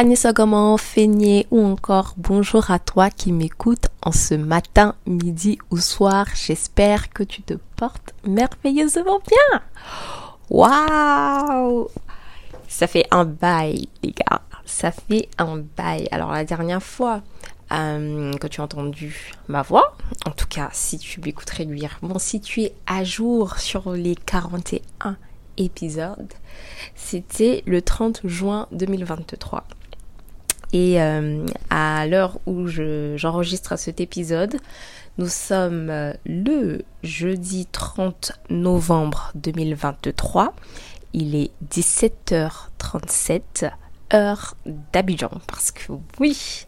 Anissa Goman, Feigné ou encore bonjour à toi qui m'écoute en ce matin, midi ou soir. J'espère que tu te portes merveilleusement bien. Waouh Ça fait un bail, les gars. Ça fait un bail. Alors la dernière fois euh, que tu as entendu ma voix, en tout cas si tu m'écoutes réduire, bon si tu es à jour sur les 41 épisodes, c'était le 30 juin 2023. Et euh, à l'heure où j'enregistre cet épisode, nous sommes euh, le jeudi 30 novembre 2023. Il est 17h37, heure d'Abidjan. Parce que oui,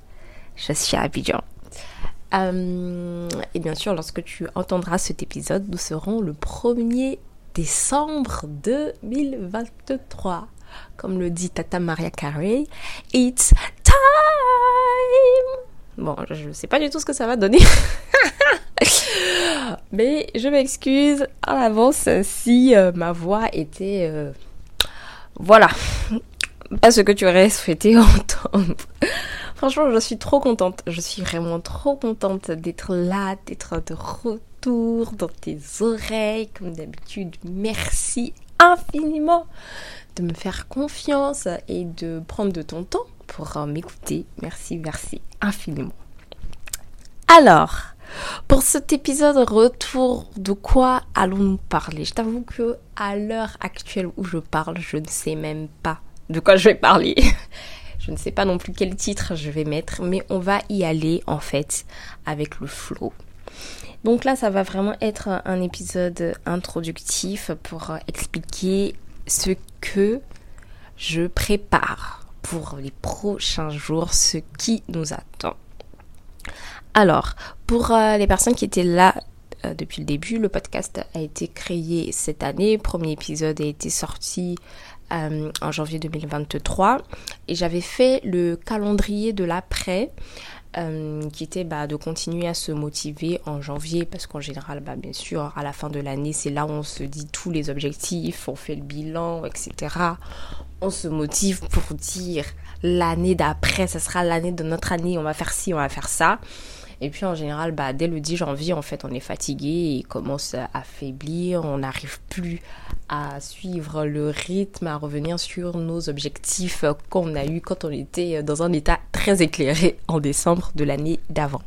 je suis à Abidjan. Euh, et bien sûr, lorsque tu entendras cet épisode, nous serons le 1er décembre 2023 comme le dit Tata Maria Carey, It's Bon, je ne sais pas du tout ce que ça va donner. Mais je m'excuse en avance si euh, ma voix était... Euh, voilà. Pas ce que tu aurais souhaité entendre. Franchement, je suis trop contente. Je suis vraiment trop contente d'être là, d'être de retour dans tes oreilles, comme d'habitude. Merci infiniment de me faire confiance et de prendre de ton temps pour m'écouter. Merci, merci infiniment. Alors, pour cet épisode retour, de quoi allons-nous parler? Je t'avoue que à l'heure actuelle où je parle, je ne sais même pas de quoi je vais parler. je ne sais pas non plus quel titre je vais mettre, mais on va y aller en fait avec le flow. Donc là, ça va vraiment être un épisode introductif pour expliquer ce que je prépare pour les prochains jours, ce qui nous attend. Alors, pour euh, les personnes qui étaient là euh, depuis le début, le podcast a été créé cette année. Premier épisode a été sorti euh, en janvier 2023 et j'avais fait le calendrier de l'après qui était bah, de continuer à se motiver en janvier parce qu'en général, bah, bien sûr, à la fin de l'année, c'est là où on se dit tous les objectifs, on fait le bilan, etc. On se motive pour dire l'année d'après, ce sera l'année de notre année, on va faire ci, on va faire ça. Et puis en général, bah, dès le 10 janvier, en fait, on est fatigué et commence à affaiblir. On n'arrive plus à suivre le rythme, à revenir sur nos objectifs qu'on a eu quand on était dans un état très éclairé en décembre de l'année d'avant.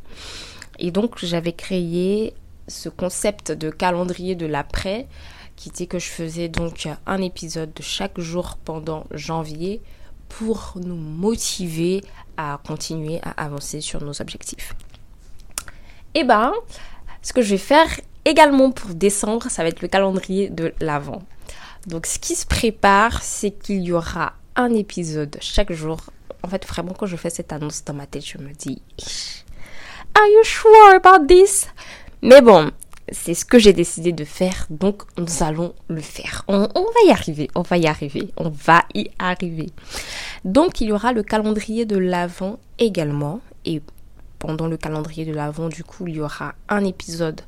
Et donc j'avais créé ce concept de calendrier de l'après qui était que je faisais donc un épisode de chaque jour pendant janvier pour nous motiver à continuer à avancer sur nos objectifs. Et eh ben, ce que je vais faire également pour décembre, ça va être le calendrier de l'avant. Donc ce qui se prépare, c'est qu'il y aura un épisode chaque jour. En fait, vraiment, quand je fais cette annonce dans ma tête, je me dis, Are you sure about this? Mais bon, c'est ce que j'ai décidé de faire, donc nous allons le faire. On, va y arriver, on va y arriver, on va y arriver. Donc il y aura le calendrier de l'avant également. Et pendant le calendrier de l'Avent. Du coup, il y aura un épisode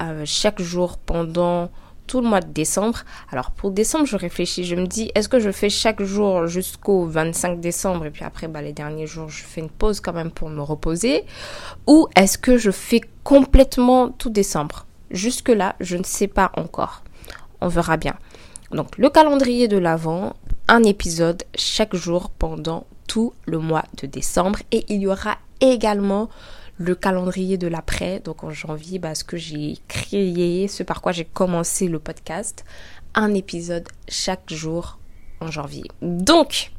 euh, chaque jour pendant tout le mois de décembre. Alors pour décembre, je réfléchis, je me dis, est-ce que je fais chaque jour jusqu'au 25 décembre et puis après, bah, les derniers jours, je fais une pause quand même pour me reposer? Ou est-ce que je fais complètement tout décembre? Jusque-là, je ne sais pas encore. On verra bien. Donc le calendrier de l'Avent, un épisode chaque jour pendant tout le mois de décembre et il y aura également le calendrier de l'après, donc en janvier, bah, ce que j'ai créé, ce par quoi j'ai commencé le podcast, un épisode chaque jour en janvier. Donc,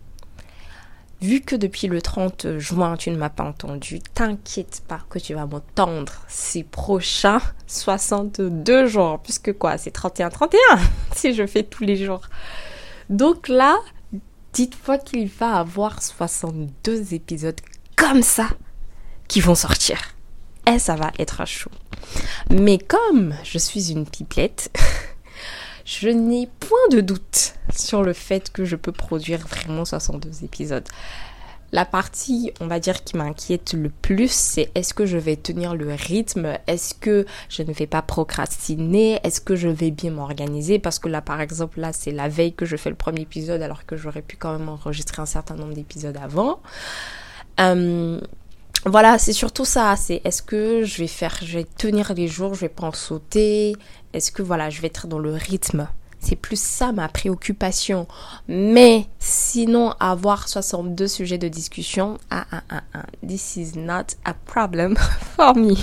vu que depuis le 30 juin, tu ne m'as pas entendu, t'inquiète pas que tu vas m'entendre ces prochains 62 jours, puisque quoi, c'est 31-31 si je fais tous les jours. Donc là, dites-moi qu'il va avoir 62 épisodes comme ça qui vont sortir. Et ça va être chaud. Mais comme je suis une pipelette, je n'ai point de doute sur le fait que je peux produire vraiment 62 épisodes. La partie, on va dire, qui m'inquiète le plus, c'est est-ce que je vais tenir le rythme? Est-ce que je ne vais pas procrastiner? Est-ce que je vais bien m'organiser? Parce que là, par exemple, là, c'est la veille que je fais le premier épisode, alors que j'aurais pu quand même enregistrer un certain nombre d'épisodes avant. Euh, voilà, c'est surtout ça. C'est est-ce que je vais faire, je vais tenir les jours, je vais pas en sauter? Est-ce que voilà, je vais être dans le rythme? C'est plus ça ma préoccupation. Mais sinon, avoir 62 sujets de discussion, ah, ah, ah, ah, this is not a problem for me.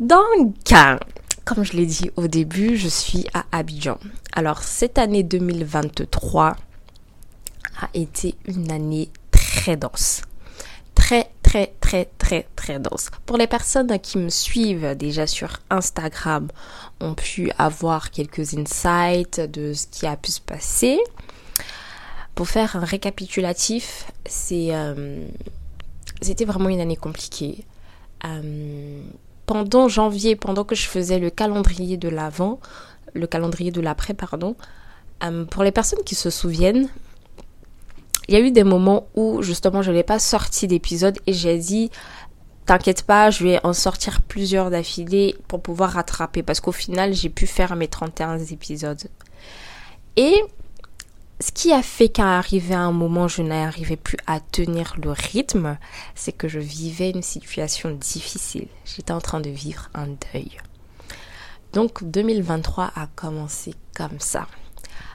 Donc, comme je l'ai dit au début, je suis à Abidjan. Alors, cette année 2023 a été une année très dense très très très très très dense. Pour les personnes qui me suivent déjà sur Instagram ont pu avoir quelques insights de ce qui a pu se passer. Pour faire un récapitulatif, c'est euh, c'était vraiment une année compliquée. Euh, pendant janvier, pendant que je faisais le calendrier de l'avant, le calendrier de l'après, pardon, euh, pour les personnes qui se souviennent, il y a eu des moments où justement je n'ai pas sorti d'épisode et j'ai dit t'inquiète pas, je vais en sortir plusieurs d'affilée pour pouvoir rattraper parce qu'au final j'ai pu faire mes 31 épisodes. Et ce qui a fait qu'à arriver à un moment je n'arrivais plus à tenir le rythme, c'est que je vivais une situation difficile. J'étais en train de vivre un deuil. Donc 2023 a commencé comme ça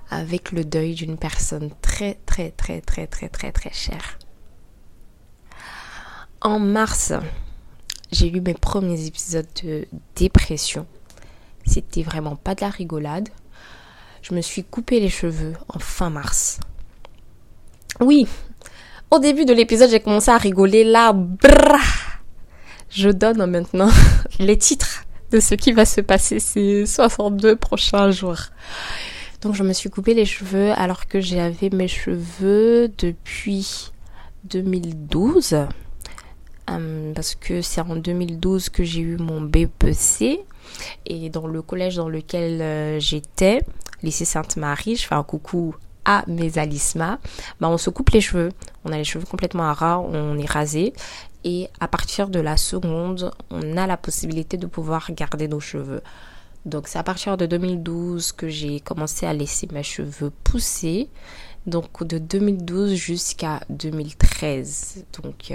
avec le deuil d'une personne très très très très très très très chère. En mars, j'ai eu mes premiers épisodes de dépression. C'était vraiment pas de la rigolade. Je me suis coupé les cheveux en fin mars. Oui, au début de l'épisode, j'ai commencé à rigoler là. Je donne maintenant les titres de ce qui va se passer ces 62 prochains jours. Donc je me suis coupé les cheveux alors que j'avais mes cheveux depuis 2012. Euh, parce que c'est en 2012 que j'ai eu mon BPC et dans le collège dans lequel euh, j'étais, lycée Sainte-Marie, je fais un coucou à mes alisma, bah on se coupe les cheveux, on a les cheveux complètement à ras, on est rasé et à partir de la seconde, on a la possibilité de pouvoir garder nos cheveux. Donc c'est à partir de 2012 que j'ai commencé à laisser mes cheveux pousser. Donc de 2012 jusqu'à 2013. Donc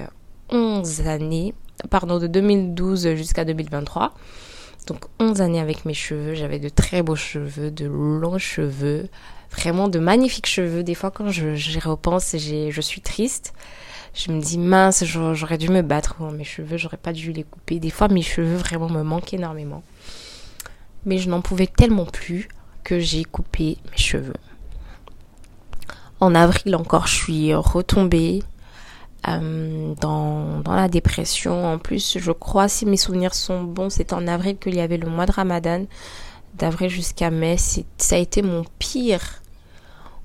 11 euh, années. Pardon, de 2012 jusqu'à 2023. Donc 11 années avec mes cheveux. J'avais de très beaux cheveux, de longs cheveux. Vraiment de magnifiques cheveux. Des fois quand j'y repense, je suis triste. Je me dis mince, j'aurais dû me battre pour mes cheveux. J'aurais pas dû les couper. Des fois mes cheveux vraiment me manquent énormément mais je n'en pouvais tellement plus que j'ai coupé mes cheveux. En avril encore, je suis retombée euh, dans, dans, la dépression. En plus, je crois, si mes souvenirs sont bons, c'est en avril qu'il y avait le mois de Ramadan. D'avril jusqu'à mai, ça a été mon pire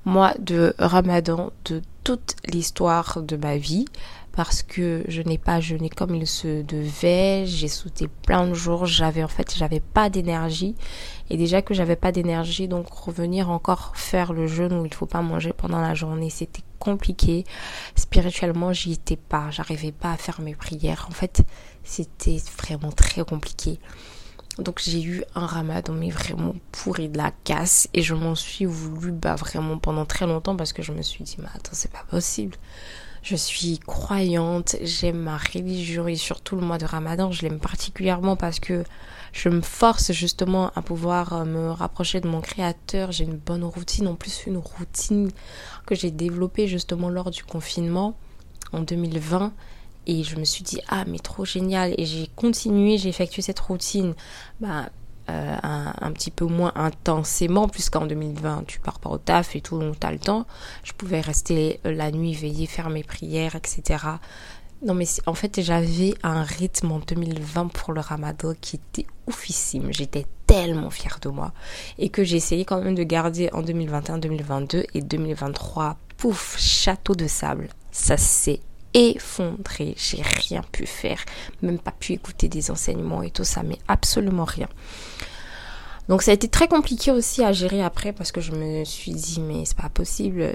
mois de Ramadan de toute l'histoire de ma vie parce que je n'ai pas jeûné comme il se devait. J'ai sauté plein de jours. J'avais en fait, j'avais pas d'énergie. Et déjà que j'avais pas d'énergie, donc revenir encore faire le jeûne où il faut pas manger pendant la journée, c'était compliqué. Spirituellement, j'y étais pas. J'arrivais pas à faire mes prières. En fait, c'était vraiment très compliqué. Donc j'ai eu un ramadan mais vraiment pourri de la casse et je m'en suis voulu bah vraiment pendant très longtemps parce que je me suis dit mais attends c'est pas possible. Je suis croyante, j'aime ma religion et surtout le mois de Ramadan, je l'aime particulièrement parce que je me force justement à pouvoir euh, me rapprocher de mon créateur. J'ai une bonne routine, en plus une routine que j'ai développée justement lors du confinement en 2020 et je me suis dit, ah, mais trop génial. Et j'ai continué, j'ai effectué cette routine bah, euh, un, petit peu moins intensément, puisqu'en 2020, tu pars pas au taf et tout, donc tu as le temps. Je pouvais rester euh, la nuit, veiller, faire mes prières, etc. Non, mais en fait, j'avais un rythme en 2020 pour le ramadan qui était oufissime. J'étais tellement fière de moi. Et que j'ai essayé quand même de garder en 2021, 2022 et 2023. Pouf, château de sable. Ça s'est effondré. J'ai rien pu faire, même pas pu écouter des enseignements et tout ça, mais absolument rien. Donc ça a été très compliqué aussi à gérer après parce que je me suis dit mais c'est pas possible, euh,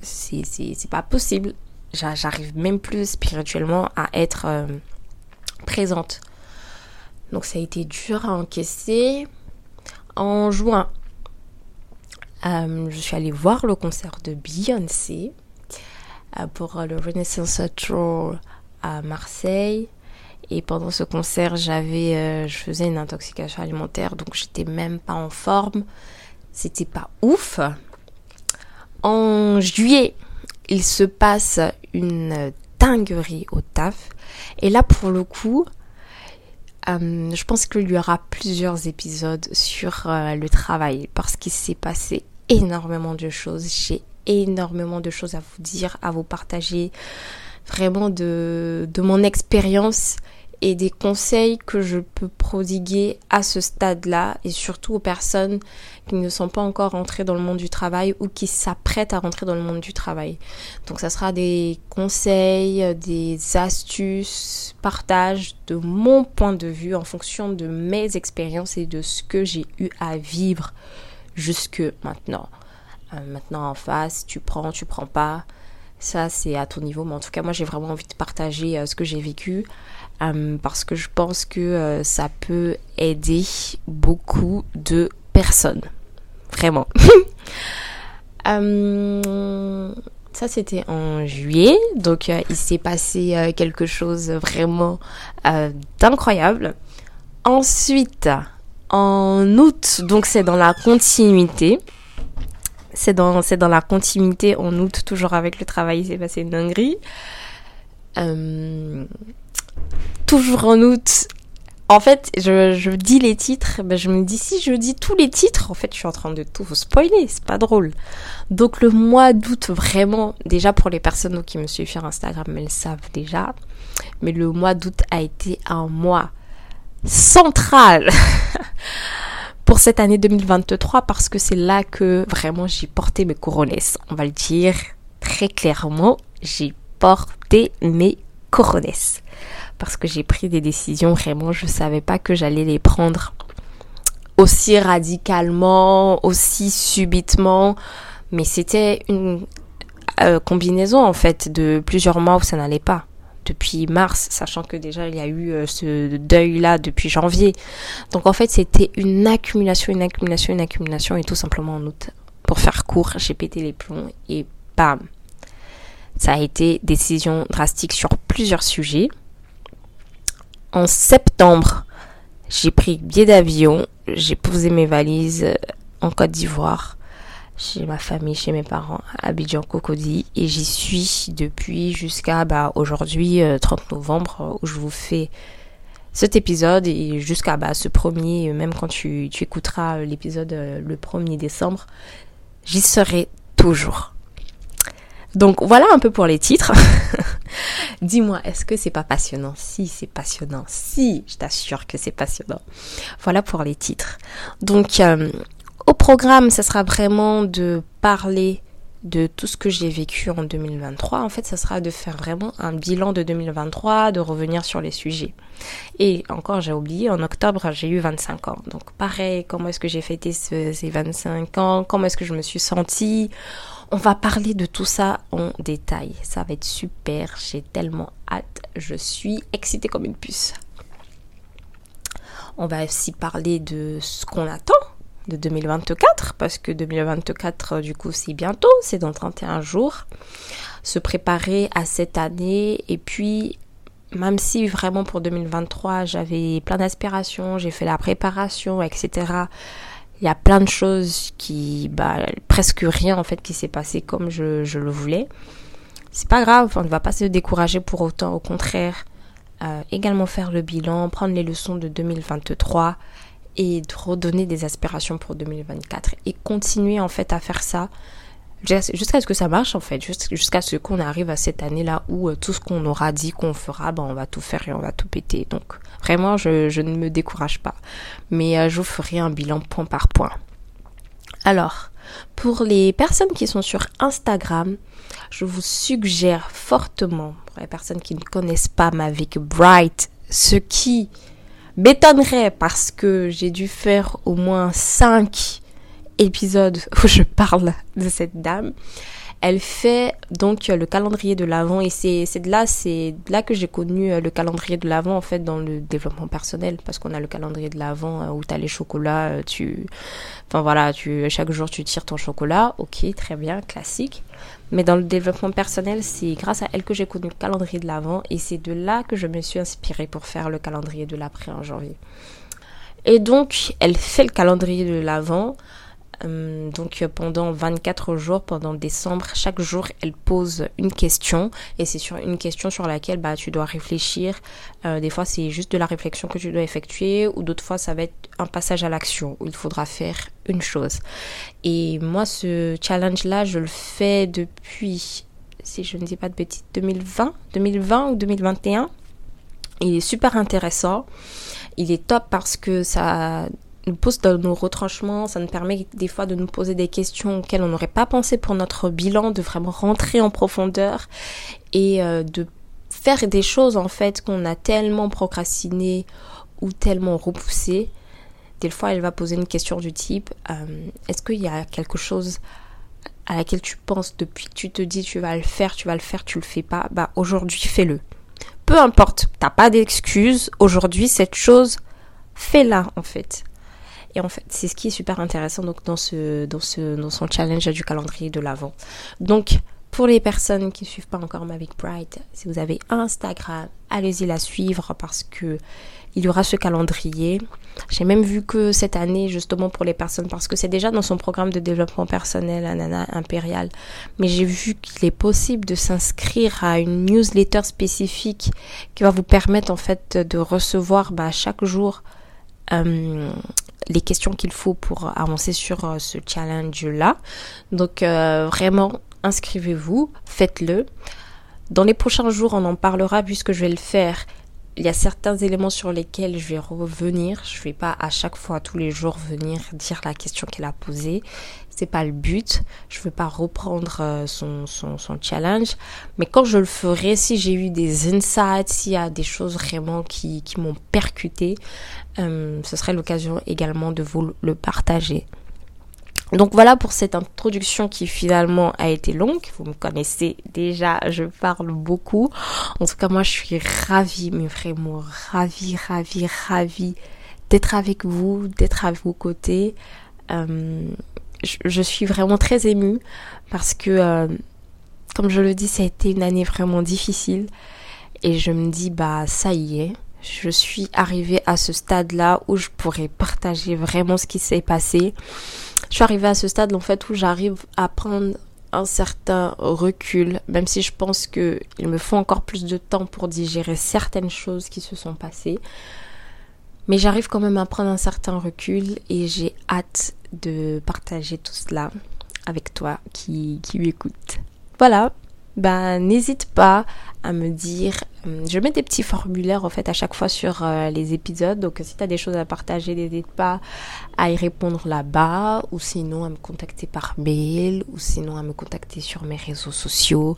c'est, c'est, pas possible. J'arrive même plus spirituellement à être euh, présente. Donc ça a été dur à encaisser. En juin, euh, je suis allée voir le concert de Beyoncé. Euh, pour le Renaissance Tour à Marseille. Et pendant ce concert, j'avais, euh, je faisais une intoxication alimentaire, donc j'étais même pas en forme. C'était pas ouf. En juillet, il se passe une dinguerie au taf. Et là, pour le coup, euh, je pense qu'il y aura plusieurs épisodes sur le travail parce qu'il s'est passé énormément de choses. J'ai énormément de choses à vous dire, à vous partager, vraiment de, mon expérience et des conseils que je peux prodiguer à ce stade-là et surtout aux personnes qui ne sont pas encore rentrées dans le monde du travail ou qui s'apprêtent à rentrer dans le monde du travail. Donc ça sera des conseils, des astuces, partage de mon point de vue en fonction de mes expériences et de ce que j'ai eu à vivre jusque maintenant. Euh, maintenant en face, tu prends, tu prends pas. Ça, c'est à ton niveau. Mais en tout cas, moi, j'ai vraiment envie de partager euh, ce que j'ai vécu. Euh, parce que je pense que ça peut aider beaucoup de personnes. Vraiment. ça, c'était en juillet. Donc, il s'est passé quelque chose vraiment d'incroyable. Ensuite, en août, donc c'est dans la continuité c'est dans, c'est dans la continuité en août, toujours avec le travail, il s'est passé une dinguerie. Euh, toujours en août, en fait, je, je dis les titres, ben je me dis si je dis tous les titres, en fait, je suis en train de tout vous spoiler, c'est pas drôle. Donc le mois d'août, vraiment, déjà pour les personnes qui me suivent sur Instagram, elles le savent déjà, mais le mois d'août a été un mois central pour cette année 2023 parce que c'est là que vraiment j'ai porté mes couronnes. On va le dire très clairement, j'ai porté mes couronnes. Parce que j'ai pris des décisions vraiment, je ne savais pas que j'allais les prendre aussi radicalement, aussi subitement. Mais c'était une euh, combinaison en fait de plusieurs mois où ça n'allait pas depuis mars, sachant que déjà il y a eu euh, ce deuil-là depuis janvier. Donc en fait c'était une accumulation, une accumulation, une accumulation et tout simplement en août. Pour faire court, j'ai pété les plombs et bam. Ça a été décision drastique sur plusieurs sujets. En septembre, j'ai pris billet d'avion, j'ai posé mes valises en Côte d'Ivoire chez ma famille, chez mes parents à Abidjan Cocody et j'y suis depuis jusqu'à bah, aujourd'hui 30 euh, novembre euh, où je vous fais cet épisode et jusqu'à bah, ce premier, même quand tu, écouteras l'épisode euh, le 1er décembre, j'y serai toujours. Donc voilà un peu pour les titres. Dis-moi, est-ce que c'est pas passionnant? Si, c'est passionnant. Si, je t'assure que c'est passionnant. Voilà pour les titres. Donc au programme, ce sera vraiment de parler de tout ce que j'ai vécu en 2023, en fait, ça sera de faire vraiment un bilan de 2023, de revenir sur les sujets. Et encore, j'ai oublié, en octobre, j'ai eu 25 ans. Donc pareil, comment est-ce que j'ai fêté ces 25 ans? Comment est-ce que je me suis sentie? On va parler de tout ça en détail. Ça va être super, j'ai tellement hâte. Je suis excitée comme une puce. On va aussi parler de ce qu'on attend de 2024, parce que 2024, du coup, c'est bientôt, c'est dans 31 jours. Se préparer à cette année, et puis, même si vraiment pour 2023, j'avais plein d'aspirations, j'ai fait la préparation, etc., il y a plein de choses qui, bah, presque rien en fait qui s'est passé comme je, je le voulais. C'est pas grave, on ne va pas se décourager pour autant, au contraire. Euh, également faire le bilan, prendre les leçons de 2023 et de redonner des aspirations pour 2024 et continuer en fait à faire ça jusqu'à ce que ça marche en fait, jusqu'à ce qu'on arrive à cette année-là où euh, tout ce qu'on aura dit qu'on fera, ben, on va tout faire et on va tout péter. Donc vraiment, je, ne me décourage pas. Mais euh, je vous ferai un bilan point par point. Alors, pour les personnes qui sont sur Instagram, je vous suggère fortement, pour les personnes qui ne connaissent pas Mavic Bright, ce qui m'étonnerait parce que j'ai dû faire au moins 5 épisodes où je parle de cette dame. Elle fait donc le calendrier de l'avant et c'est de là c'est là que j'ai connu euh, le calendrier de l'avant en fait dans le développement personnel parce qu'on a le calendrier de l'avant euh, où tu as les chocolats, euh, tu enfin voilà, tu chaque jour tu tires ton chocolat, OK, très bien, classique. Mais dans le développement personnel, c'est grâce à elle que j'ai connu le calendrier de l'avant et c'est de là que je me suis inspirée pour faire le calendrier de l'après en janvier. Et donc, elle fait le calendrier de l'avant euh, donc pendant 24 jours, pendant décembre, chaque jour, elle pose une question et c'est sur une question sur laquelle bah, tu dois réfléchir. Euh, des fois, c'est juste de la réflexion que tu dois effectuer ou d'autres fois, ça va être un passage à l'action où il faudra faire une chose. Et moi, ce challenge-là, je le fais depuis, si je ne dis pas de bêtises, 2020, 2020 ou 2021. Il est super intéressant. Il est top parce que ça nous pousse dans nos retranchements, ça nous permet des fois de nous poser des questions auxquelles on n'aurait pas pensé pour notre bilan, de vraiment rentrer en profondeur et euh, de faire des choses en fait qu'on a tellement procrastiné ou tellement repoussé. Des fois, elle va poser une question du type euh, Est-ce qu'il y a quelque chose à laquelle tu penses depuis que tu te dis tu vas le faire, tu vas le faire, tu le fais pas? Bah aujourd'hui, fais-le. Peu importe, t'as pas d'excuse. Aujourd'hui, cette chose, fais-la en fait. Et en fait, c'est ce qui est super intéressant donc, dans, ce, dans, ce, dans son challenge du calendrier de l'avant. Donc, pour les personnes qui ne suivent pas encore Mavic Bright, si vous avez Instagram, allez-y la suivre parce que il y aura ce calendrier. J'ai même vu que cette année, justement pour les personnes, parce que c'est déjà dans son programme de développement personnel, Anana Impérial, mais j'ai vu qu'il est possible de s'inscrire à une newsletter spécifique qui va vous permettre en fait de recevoir bah, chaque jour euh, les questions qu'il faut pour avancer sur euh, ce challenge-là. Donc euh, vraiment, inscrivez-vous, faites-le. Dans les prochains jours, on en parlera puisque je vais le faire. Il y a certains éléments sur lesquels je vais revenir. Je ne vais pas à chaque fois, tous les jours, venir dire la question qu'elle a posée c'est pas le but. Je veux pas reprendre euh, son, son, challenge. Mais quand je le ferai, si j'ai eu des insights, s'il y a des choses vraiment qui, qui m'ont percuté, euh, ce serait l'occasion également de vous le partager. Donc voilà pour cette introduction qui finalement a été longue. Vous me connaissez déjà, je parle beaucoup. En tout cas, moi je suis ravie, mais vraiment ravie, ravie, ravie d'être avec vous, d'être à vos côtés. Euh, je, suis vraiment très émue parce que, euh, comme je le dis, ça a été une année vraiment difficile. Et je me dis, bah ça y est, je suis arrivée à ce stade-là où je pourrais partager vraiment ce qui s'est passé. Je suis arrivée à ce stade en fait où j'arrive à prendre un certain recul, même si je pense qu'il me faut encore plus de temps pour digérer certaines choses qui se sont passées. Mais j'arrive quand même à prendre un certain recul et j'ai hâte de partager tout cela avec toi qui, qui m'écoute. Voilà, bah, n'hésite pas à me dire Euh, je mets des petits formulaires en fait à chaque fois sur euh, les épisodes. Donc si tu as des choses à partager, n'hésite pas à y répondre là-bas ou sinon à me contacter par mail ou sinon à me contacter sur mes réseaux sociaux.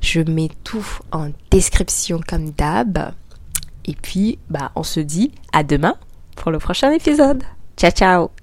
Je mets tout en description comme d'hab. Et puis bah on se dit à demain pour le prochain épisode. Ciao ciao